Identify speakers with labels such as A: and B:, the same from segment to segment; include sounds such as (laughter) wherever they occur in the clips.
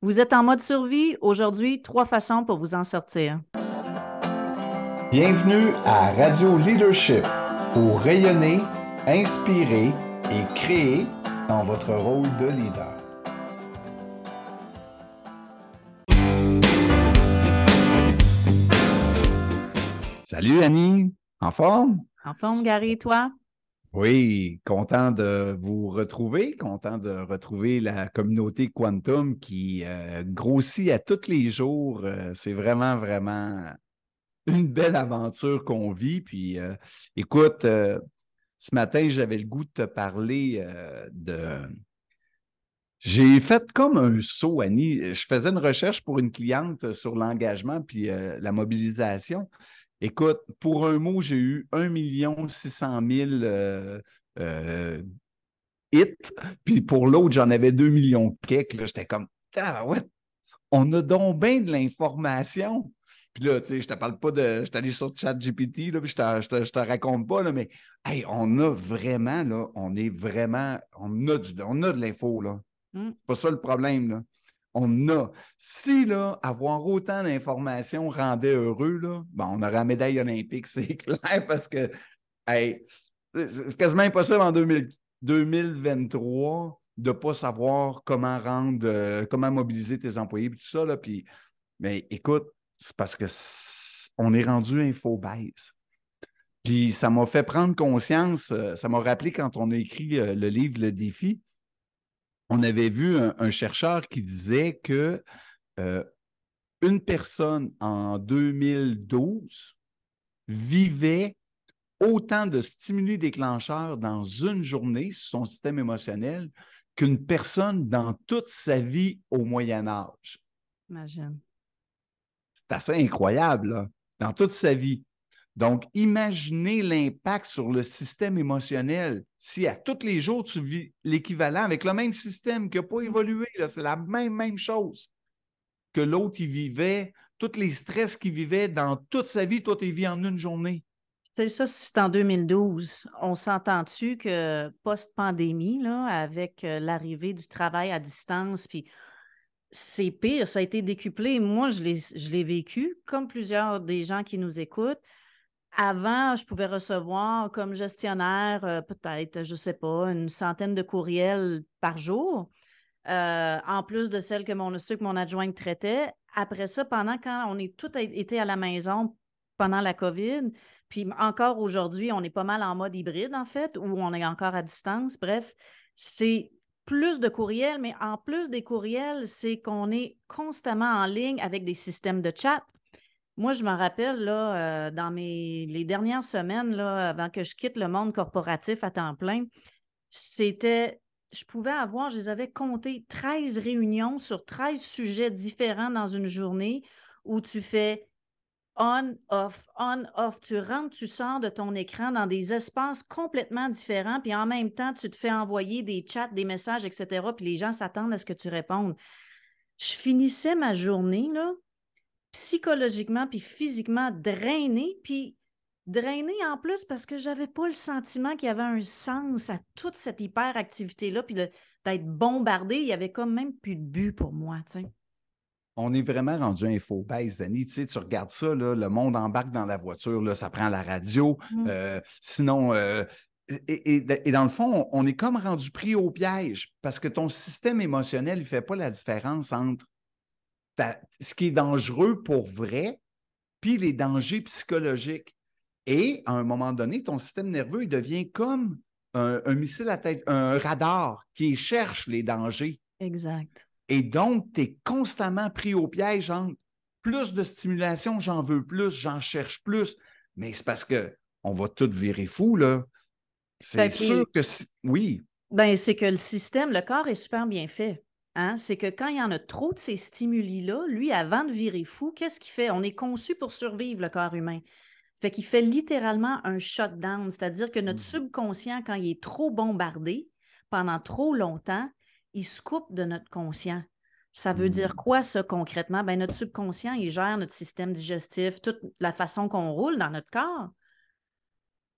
A: Vous êtes en mode survie. Aujourd'hui, trois façons pour vous en sortir.
B: Bienvenue à Radio Leadership pour rayonner, inspirer et créer dans votre rôle de leader. Salut Annie, en forme?
A: En forme, Gary, toi?
B: Oui, content de vous retrouver, content de retrouver la communauté Quantum qui euh, grossit à tous les jours. Euh, c'est vraiment, vraiment une belle aventure qu'on vit. Puis euh, écoute, ce matin, j'avais le goût de te parler de. J'ai fait comme un saut, Annie. Je faisais une recherche pour une cliente sur l'engagement puis la mobilisation. Écoute, pour un mot, j'ai eu 1 600 000 euh, euh, hits, puis pour l'autre, j'en avais 2 millions de J'étais comme, ouais, on a donc bien de l'information. Puis là, tu sais, je te parle pas de. Je suis allé sur ChatGPT, là, puis je te, je, te, raconte pas, là, mais hey, on a vraiment, là, on est vraiment. On a, du, on a de l'info, là. Mm. C'est pas ça le problème, là on a. Si là, avoir autant d'informations rendait heureux, là, on aurait la médaille olympique, (laughs) c'est clair, parce que c'est quasiment impossible en 2023 de ne pas savoir comment rendre, euh, comment mobiliser tes employés et tout ça. Là, puis, mais écoute, c'est parce que on est rendu info-base. Puis ça m'a fait prendre conscience, euh, ça m'a rappelé quand on a écrit euh, le livre Le défi, on avait vu un, chercheur qui disait que euh, une personne en 2012 vivait autant de stimuli déclencheurs dans une journée sur son système émotionnel qu'une personne dans toute sa vie au Moyen Âge.
A: Imagine.
B: C'est assez incroyable, dans toute sa vie. Donc, imaginez l'impact sur le système émotionnel. Si à tous les jours, tu vis l'équivalent avec le même système qui n'a pas évolué, c'est la même, même chose que l'autre, il vivait, tous les stress qu'il vivait dans toute sa vie, toi, tu vis en une journée.
A: Tu sais, ça, c'est en 2012. On s'entend-tu que post-pandémie, avec euh, l'arrivée du travail à distance, puis c'est pire, ça a été décuplé. Moi, je l'ai vécu, comme plusieurs des gens qui nous écoutent. Avant, je pouvais recevoir comme gestionnaire euh, peut-être, je ne sais pas, une centaine de courriels par jour, euh, en plus de celles que mon, ceux que mon adjoint traitait. Après ça, pendant quand on est tout été à la maison pendant la COVID, puis encore aujourd'hui, on est pas mal en mode hybride, en fait, où on est encore à distance. Bref, c'est plus de courriels, mais en plus des courriels, c'est qu'on est constamment en ligne avec des systèmes de chat. Moi, je me rappelle, là, euh, dans mes, les dernières semaines, là, avant que je quitte le monde corporatif à temps plein, c'était, je pouvais avoir, je les avais comptés, 13 réunions sur 13 sujets différents dans une journée où tu fais on, off, on, off. Tu rentres, tu sors de ton écran dans des espaces complètement différents, puis en même temps, tu te fais envoyer des chats, des messages, etc., puis les gens s'attendent à ce que tu répondes. Je finissais ma journée, là, psychologiquement puis physiquement drainé, puis drainé en plus parce que j'avais pas le sentiment qu'il y avait un sens à toute cette hyperactivité-là, puis d'être bombardé, il y avait comme même plus de but pour moi, tu
B: On est vraiment rendu info-base, Dani. Tu, sais, tu regardes ça, là, le monde embarque dans la voiture, là, ça prend la radio. Mmh. Euh, sinon, euh, et, dans le fond, on est comme rendu pris au piège parce que ton système émotionnel ne fait pas la différence entre ce qui est dangereux pour vrai, puis les dangers psychologiques. Et à un moment donné, ton système nerveux il devient comme un, missile à tête, un radar qui cherche les dangers.
A: Exact.
B: Et donc, tu es constamment pris au piège entre plus de stimulation, j'en veux plus, j'en cherche plus. Mais c'est parce que on va tout virer fou, là. C'est sûr que oui.
A: Ben, c'est que le système, le corps est super bien fait. Hein, c'est que quand il y en a trop de ces stimuli-là, lui, avant de virer fou, qu'est-ce qu'il fait? On est conçu pour survivre, le corps humain. Fait qu'il fait littéralement un shutdown, c'est-à-dire que notre mmh. subconscient, quand il est trop bombardé pendant trop longtemps, il se coupe de notre conscient. Ça veut dire mmh. quoi, ça, concrètement? Ben, notre subconscient, il gère notre système digestif, toute la façon qu'on roule dans notre corps.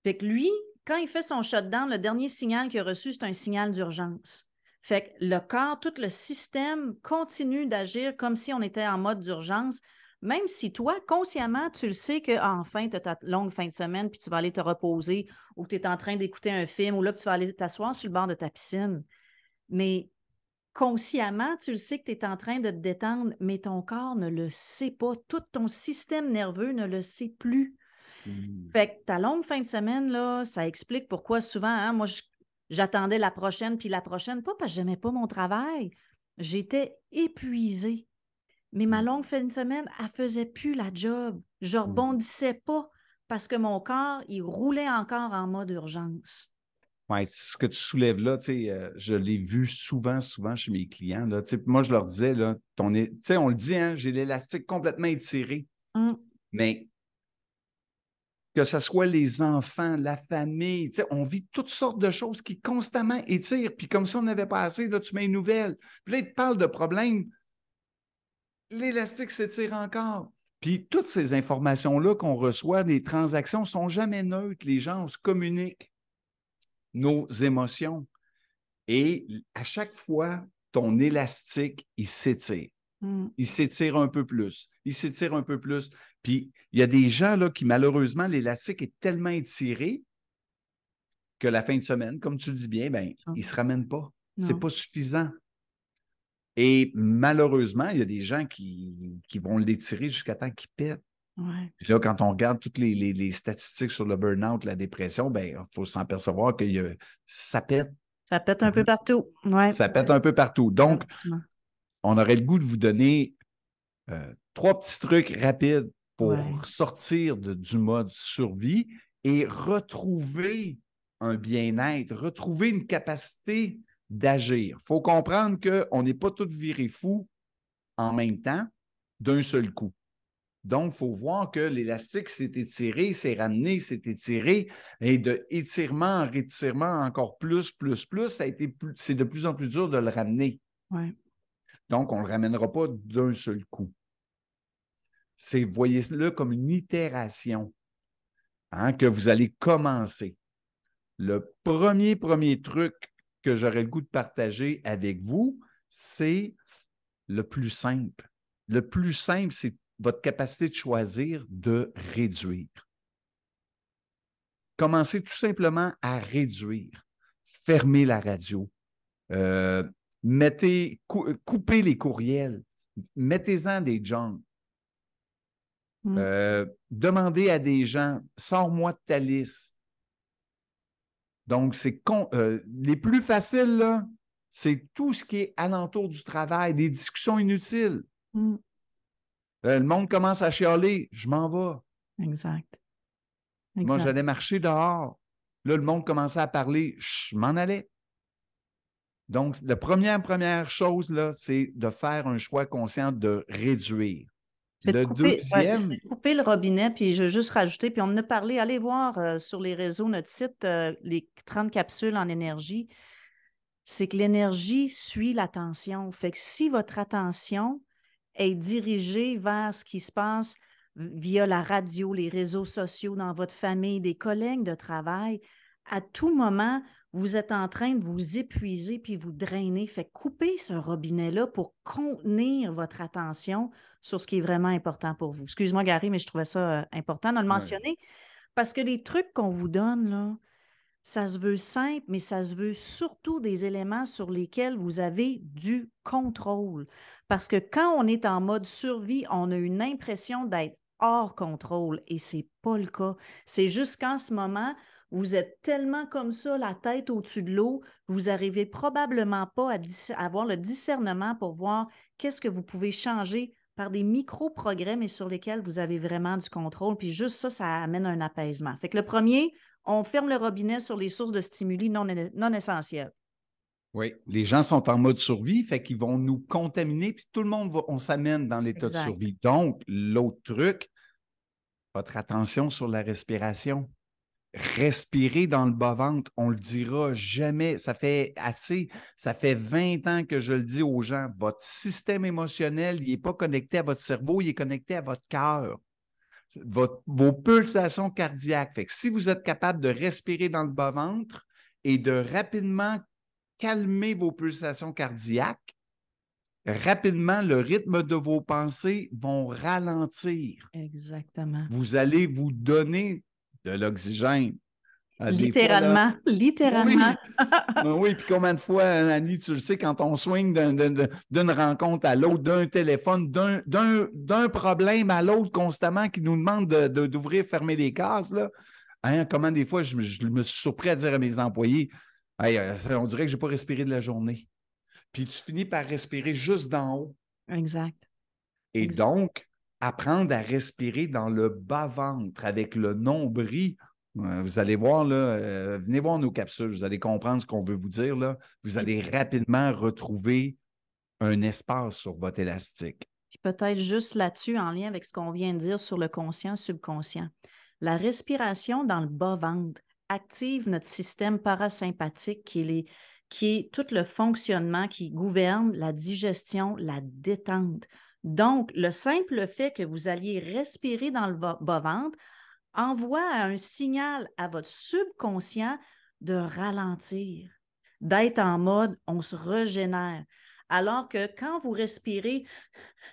A: Fait que lui, quand il fait son shutdown, le dernier signal qu'il a reçu, c'est un signal d'urgence. Fait que le corps, tout le système continue d'agir comme si on était en mode d'urgence, même si toi, consciemment, tu le sais que ah, enfin, tu as ta longue fin de semaine, puis tu vas aller te reposer, ou tu es en train d'écouter un film, ou là, tu vas aller t'asseoir sur le bord de ta piscine. Mais consciemment, tu le sais que tu es en train de te détendre, mais ton corps ne le sait pas. Tout ton système nerveux ne le sait plus. Mmh. Fait que ta longue fin de semaine, là, ça explique pourquoi souvent, hein, moi, j'attendais la prochaine, puis la prochaine, pas parce que j'aimais pas mon travail. J'étais épuisée. Mais ma mmh. longue fin de semaine, elle faisait plus la job. Je mmh. rebondissais pas parce que mon corps, il roulait encore en mode urgence.
B: Oui, ce que tu soulèves là, euh, je l'ai vu souvent, souvent chez mes clients. Là, moi, je leur disais, là, ton, on le dit, hein, j'ai l'élastique complètement étiré. Mmh. Mais que ce soit les enfants, la famille, on vit toutes sortes de choses qui constamment étirent. Puis comme si on n'avait pas assez, là, tu mets une nouvelle. Puis là, ils te parlent de problèmes. L'élastique s'étire encore. Puis toutes ces informations-là qu'on reçoit, les transactions sont jamais neutres. Les gens, se communiquent nos émotions. Et à chaque fois, ton élastique, il s'étire. Mmh. Il s'étire un peu plus. Il s'étire un peu plus. Puis il y a des gens là, qui, malheureusement, l'élastique est tellement étiré que la fin de semaine, comme tu le dis bien, ben, ils ne se ramènent pas. Ce n'est pas suffisant. Et malheureusement, il y a des gens qui, qui vont l'étirer jusqu'à temps qu'il pète. là, quand on regarde toutes les, statistiques sur le burn-out, la dépression, ben, il faut s'en percevoir que ça pète.
A: Ça pète un peu partout. Ouais.
B: Ça pète un peu partout. Donc, on aurait le goût de vous donner euh, trois petits trucs rapides pour sortir du mode survie et retrouver un bien-être, retrouver une capacité d'agir. Il faut comprendre qu'on n'est pas tous virés fous en même temps d'un seul coup. Donc, il faut voir que l'élastique s'est étiré, s'est ramené, s'est étiré, et de étirement en étirement encore plus, plus, plus, ça a été c'est de plus en plus dur de le ramener. Donc, on ne le ramènera pas d'un seul coup. C'est, voyez-le comme une itération hein, que vous allez commencer. Le premier, premier truc que j'aurais le goût de partager avec vous, c'est le plus simple. Le plus simple, c'est votre capacité de choisir de réduire. Commencez tout simplement à réduire. Fermez la radio. Euh, mettez, coupez les courriels. Mettez-en des junk. Mmh. Euh, demandez à des gens, sors-moi de ta liste. Donc, c'est euh, les plus faciles, là, c'est tout ce qui est alentour du travail, des discussions inutiles. Euh, le monde commence à chialer, je m'en vais.
A: Exact.
B: Moi, j'allais marcher dehors. Là, le monde commençait à parler, je m'en allais. Donc, la première, première chose, là, c'est de faire un choix conscient de réduire.
A: C'est le couper, deuxième. couper le robinet, puis je veux juste rajouter, puis on en a parlé, allez voir euh, sur les réseaux, notre site, euh, les 30 capsules en énergie, c'est que l'énergie suit l'attention. Fait que si votre attention est dirigée vers ce qui se passe via la radio, les réseaux sociaux, dans votre famille, des collègues de travail, à tout moment, vous êtes en train de vous épuiser puis vous drainer. Fait couper ce robinet-là pour contenir votre attention sur ce qui est vraiment important pour vous. Excuse-moi, Gary, mais je trouvais ça euh, important de le mentionner parce que les trucs qu'on vous donne, là, ça se veut simple, mais ça se veut surtout des éléments sur lesquels vous avez du contrôle. Parce que quand on est en mode survie, on a une impression d'être hors contrôle et c'est pas le cas. C'est juste qu'en ce moment, vous êtes tellement comme ça, la tête au-dessus de l'eau, vous n'arrivez probablement pas à, avoir le discernement pour voir qu'est-ce que vous pouvez changer par des micro-progrès, mais sur lesquels vous avez vraiment du contrôle. Puis juste ça, ça amène un apaisement. Fait que le premier, on ferme le robinet sur les sources de stimuli non, non essentiels.
B: Oui, les gens sont en mode survie, fait qu'ils vont nous contaminer, puis tout le monde va, on s'amène dans l'état de survie. Donc, l'autre truc, votre attention sur la respiration respirer dans le bas-ventre, on le dira jamais. Ça fait assez, ça fait 20 ans que je le dis aux gens. Votre système émotionnel, il n'est pas connecté à votre cerveau, il est connecté à votre cœur. vos pulsations cardiaques. Fait que si vous êtes capable de respirer dans le bas-ventre et de rapidement calmer vos pulsations cardiaques, rapidement, le rythme de vos pensées vont ralentir.
A: Exactement.
B: Vous allez vous donner de l'oxygène.
A: Littéralement, littéralement.
B: Oui. oui, puis combien de fois, Annie, tu le sais, quand on swing d'une rencontre à l'autre, d'un téléphone, d'un problème à l'autre constamment qui nous demande d'ouvrir, de, fermer les cases, là. Hein, comment des fois, je, me suis surpris à dire à mes employés, euh, on dirait que je n'ai pas respiré de la journée. Puis tu finis par respirer juste d'en haut.
A: Exact.
B: Et donc, apprendre à respirer dans le bas-ventre avec le nombril. Euh, vous allez voir, là, euh, venez voir nos capsules, vous allez comprendre ce qu'on veut vous dire. Là. Vous allez rapidement retrouver un espace sur votre élastique.
A: Puis peut-être juste là-dessus, en lien avec ce qu'on vient de dire sur le conscient, subconscient. La respiration dans le bas-ventre active notre système parasympathique qui est, qui est tout le fonctionnement qui gouverne la digestion, la détente. Donc, le simple fait que vous alliez respirer dans le bas-ventre envoie un signal à votre subconscient de ralentir, d'être en mode on se régénère. Alors que quand vous respirez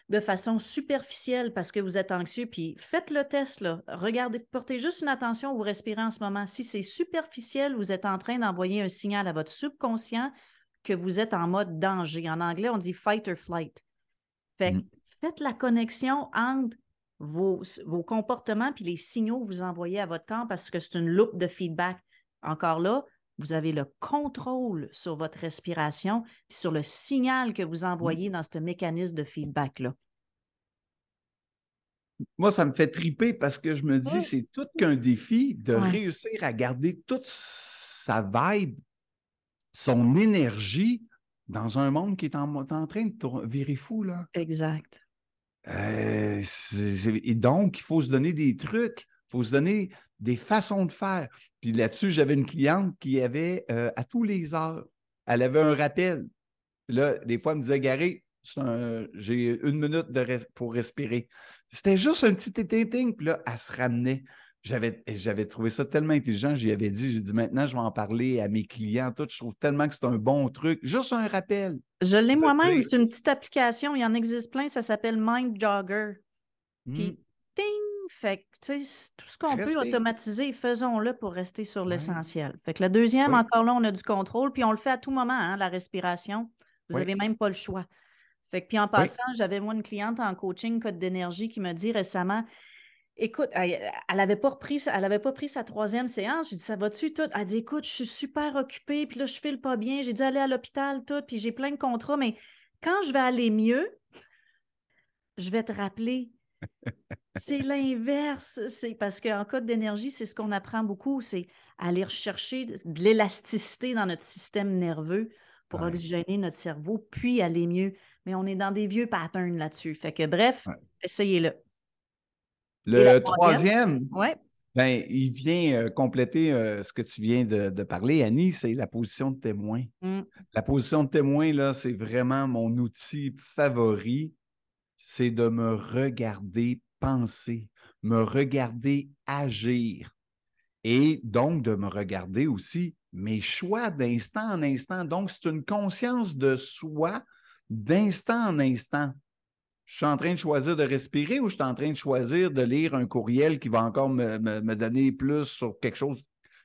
A: de façon superficielle parce que vous êtes anxieux, puis faites le test, là. regardez, portez juste une attention où vous respirez en ce moment. Si c'est superficiel, vous êtes en train d'envoyer un signal à votre subconscient que vous êtes en mode danger. En anglais, on dit fight or flight. Fait mm. faites la connexion entre vos, vos comportements puis les signaux que vous envoyez à votre corps parce que c'est une loupe de feedback. Encore là, vous avez le contrôle sur votre respiration puis sur le signal que vous mmh. envoyez dans ce mécanisme de feedback-là.
B: Moi, ça me fait triper parce que je me dis, c'est tout qu'un défi de réussir à garder toute sa vibe, son énergie dans un monde qui est en, train de virer fou. Là.
A: Exact.
B: Euh, et donc, il faut se donner des trucs, il faut se donner des façons de faire. Puis là-dessus, j'avais une cliente qui avait, euh, à tous les heures, elle avait un rappel. Là, des fois, elle me disait, Gary, j'ai une minute de pour respirer. C'était juste un petit éting, puis là, elle se ramenait. J'avais, j'avais trouvé ça tellement intelligent, j'y avais dit, j'ai dit maintenant, je vais en parler à mes clients, tout. Je trouve tellement que c'est un bon truc. Juste un rappel.
A: Je l'ai moi-même, c'est une petite application, il y en existe plein, ça s'appelle Mind Jogger. Puis, hmm. ting! Fait que, tout ce qu'on peut automatiser, faisons-le pour rester sur l'essentiel. Fait que la deuxième, encore là, on a du contrôle, puis on le fait à tout moment, hein, la respiration. Vous n'avez même pas le choix. Fait que, puis en passant, j'avais moi une cliente en coaching code d'énergie qui m'a dit récemment Écoute, elle n'avait pas, repris, elle pas pris sa troisième séance. J'ai dit, ça va-tu tout? Elle dit, écoute, je suis super occupée, puis là, je file pas bien. J'ai dû aller à l'hôpital, tout, puis j'ai plein de contrats, mais quand je vais aller mieux, je vais te rappeler. c'est (laughs) l'inverse. C'est parce qu'en code d'énergie, c'est ce qu'on apprend beaucoup, c'est aller rechercher de l'élasticité dans notre système nerveux pour oxygéner notre cerveau, puis aller mieux. Mais on est dans des vieux patterns là-dessus. Fait que bref, essayez-le.
B: Le troisième, ben, il vient euh, compléter euh, ce que tu viens de, parler, Annie, c'est la position de témoin. Mmh. La position de témoin, là, c'est vraiment mon outil favori. C'est de me regarder penser, me regarder agir et donc de me regarder aussi mes choix d'instant en instant. Donc, c'est une conscience de soi d'instant en instant je suis en train de choisir de respirer ou je suis en train de choisir de lire un courriel qui va encore me, donner plus sur quelque chose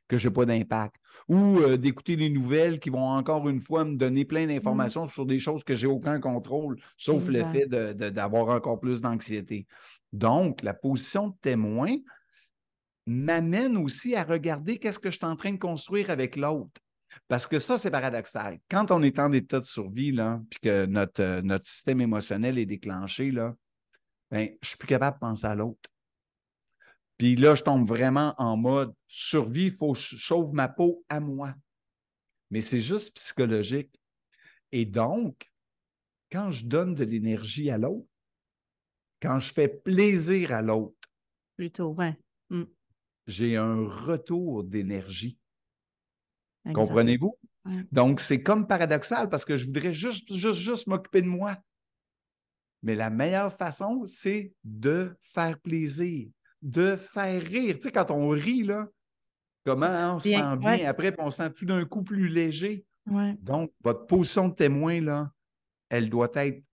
B: que je n'ai pas d'impact? Ou euh, d'écouter les nouvelles qui vont encore une fois me donner plein d'informations sur des choses que j'ai aucun contrôle, sauf le fait d'avoir encore plus d'anxiété. Donc, la position de témoin m'amène aussi à regarder qu'est-ce que je suis en train de construire avec l'autre. Parce que ça, c'est paradoxal. Quand on est en état de survie, là, puis que notre, euh, notre système émotionnel est déclenché, là, ben, je suis plus capable de penser à l'autre. Puis là, je tombe vraiment en mode survie, il faut que je sauve ma peau à moi. Mais c'est juste psychologique. Et donc, quand je donne de l'énergie à l'autre, quand je fais plaisir à l'autre,
A: plutôt, ouais. Mmh.
B: J'ai un retour d'énergie. Comprenez-vous? Donc, c'est comme paradoxal parce que je voudrais juste, juste, juste m'occuper de moi. Mais la meilleure façon, c'est de faire plaisir, de faire rire. Tu sais, quand on rit, là, comment on se sent bien? après, puis on se sent tout d'un coup plus léger. Donc, votre position de témoin, là, elle doit être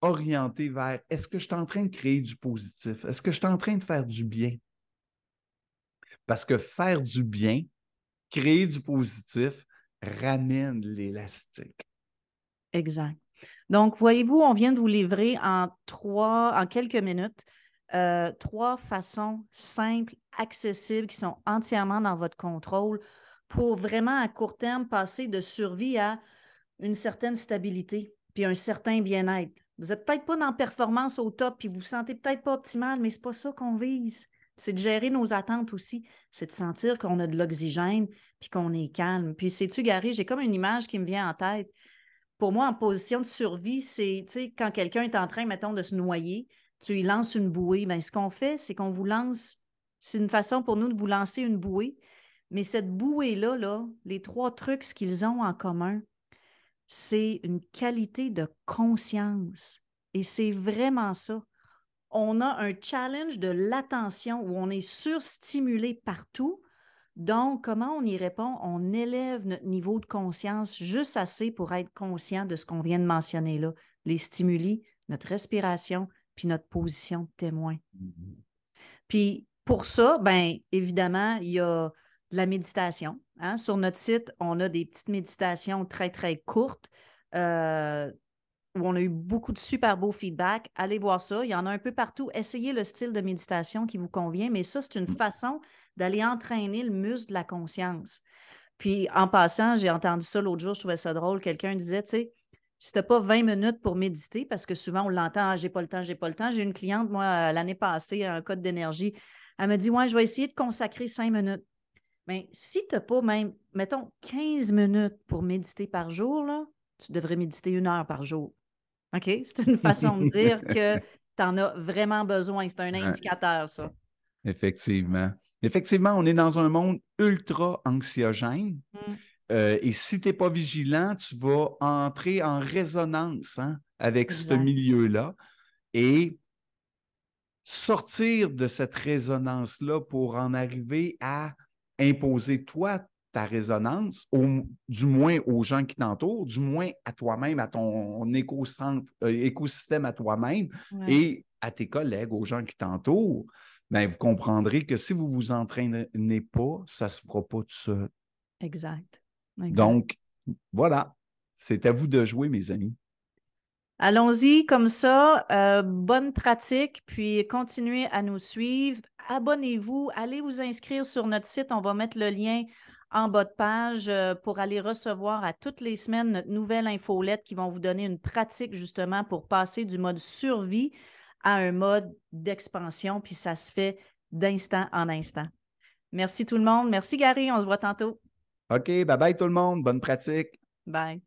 B: orientée vers est-ce que je suis en train de créer du positif? Est-ce que je suis en train de faire du bien? Parce que faire du bien, créer du positif, ramène l'élastique.
A: Exact. Donc, voyez-vous, on vient de vous livrer en trois, en quelques minutes, euh, trois façons simples, accessibles, qui sont entièrement dans votre contrôle pour vraiment à court terme passer de survie à une certaine stabilité puis un certain bien-être. Vous n'êtes peut-être pas dans performance au top puis vous vous sentez peut-être pas optimal, mais ce n'est pas ça qu'on vise. C'est de gérer nos attentes aussi. C'est de sentir qu'on a de l'oxygène puis qu'on est calme. Puis, sais-tu, Gary, j'ai comme une image qui me vient en tête. Pour moi, en position de survie, c'est, quand quelqu'un est en train, mettons, de se noyer, tu lui lances une bouée. Bien, ce qu'on fait, c'est qu'on vous lance, c'est une façon pour nous de vous lancer une bouée. Mais cette bouée-là, là, les trois trucs, ce qu'ils ont en commun, c'est une qualité de conscience. Et c'est vraiment ça on a un challenge de l'attention où on est surstimulé partout. Donc, comment on y répond? On élève notre niveau de conscience juste assez pour être conscient de ce qu'on vient de mentionner là, les stimuli, notre respiration, puis notre position de témoin. Mm-hmm. Puis pour ça, bien évidemment, il y a la méditation. Hein. Sur notre site, on a des petites méditations très, très courtes. Euh, où on a eu beaucoup de super beaux feedbacks. Allez voir ça. Il y en a un peu partout. Essayez le style de méditation qui vous convient, mais ça, c'est une mm. façon d'aller entraîner le muscle de la conscience. Puis en passant, j'ai entendu ça l'autre jour, je trouvais ça drôle. Quelqu'un disait, tu sais, si tu n'as pas 20 minutes pour méditer, parce que souvent on l'entend, ah, j'ai pas le temps, j'ai pas le temps. J'ai une cliente, moi, l'année passée, un code d'énergie, elle me dit, ouais, je vais essayer de consacrer 5 minutes. Mais si tu n'as pas même, mettons, 15 minutes pour méditer par jour, là, tu devrais méditer une heure par jour. OK? C'est une façon de dire (laughs) que tu en as vraiment besoin. C'est un indicateur, ça.
B: Effectivement. Effectivement, on est dans un monde ultra anxiogène. Mmh. Euh, et si tu n'es pas vigilant, tu vas entrer en résonance hein, avec ce milieu-là et sortir de cette résonance-là pour en arriver à imposer toi ta résonance, du moins aux gens qui t'entourent, du moins à toi-même, à ton euh, écosystème à toi-même et à tes collègues, aux gens qui t'entourent, bien, vous comprendrez que si vous ne vous entraînez pas, ça ne se fera pas tout seul.
A: Exact.
B: Donc, voilà, c'est à vous de jouer, mes amis.
A: Allons-y comme ça. Euh, bonne pratique, puis continuez à nous suivre. Abonnez-vous, allez vous inscrire sur notre site. On va mettre le lien en bas de page euh, pour aller recevoir à toutes les semaines notre nouvelle infolette qui vont vous donner une pratique justement pour passer du mode survie à un mode d'expansion, puis ça se fait d'instant en instant. Merci tout le monde. Merci Gary, on se voit tantôt.
B: OK, bye bye tout le monde. Bonne pratique.
A: Bye.